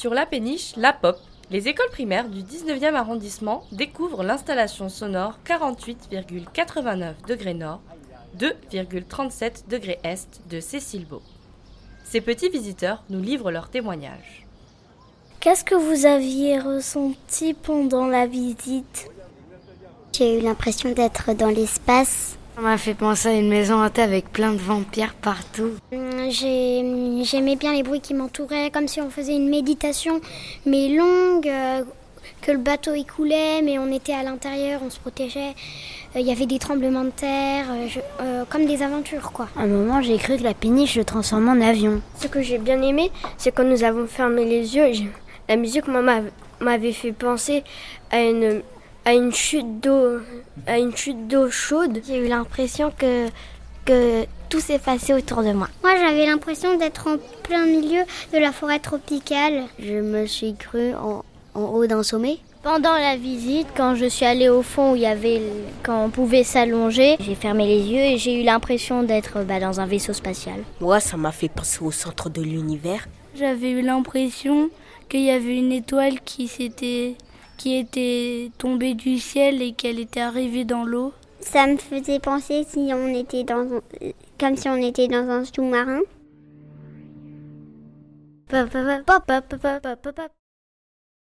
Sur la péniche La Pop, les écoles primaires du 19e arrondissement découvrent l'installation sonore 48,89 degrés nord, 2,37 degrés est de Cécile Beau. Ces petits visiteurs nous livrent leurs témoignages. Qu'est-ce que vous aviez ressenti pendant la visite? J'ai eu l'impression d'être dans l'espace. Ça m'a fait penser à une maison hantée avec plein de vampires partout. Hum, j'aimais bien les bruits qui m'entouraient, comme si on faisait une méditation, mais longue, euh, que le bateau y coulait, mais on était à l'intérieur, on se protégeait. Euh, il y avait des tremblements de terre, euh, comme des aventures, quoi. À un moment, j'ai cru que la péniche se transformait en avion. Ce que j'ai bien aimé, c'est quand nous avons fermé les yeux, la musique m'avait fait penser à une à une chute d'eau, à une chute d'eau chaude. J'ai eu l'impression que que tout s'effaçait autour de moi. Moi, j'avais l'impression d'être en plein milieu de la forêt tropicale. Je me suis cru en, en haut d'un sommet. Pendant la visite, quand je suis allée au fond où il y avait, quand on pouvait s'allonger, j'ai fermé les yeux et j'ai eu l'impression d'être bah, dans un vaisseau spatial. Moi, ça m'a fait penser au centre de l'univers. J'avais eu l'impression qu'il y avait une étoile qui s'était qui était tombée du ciel et qu'elle était arrivée dans l'eau. Ça me faisait penser si on était dans comme si on était dans un sous-marin.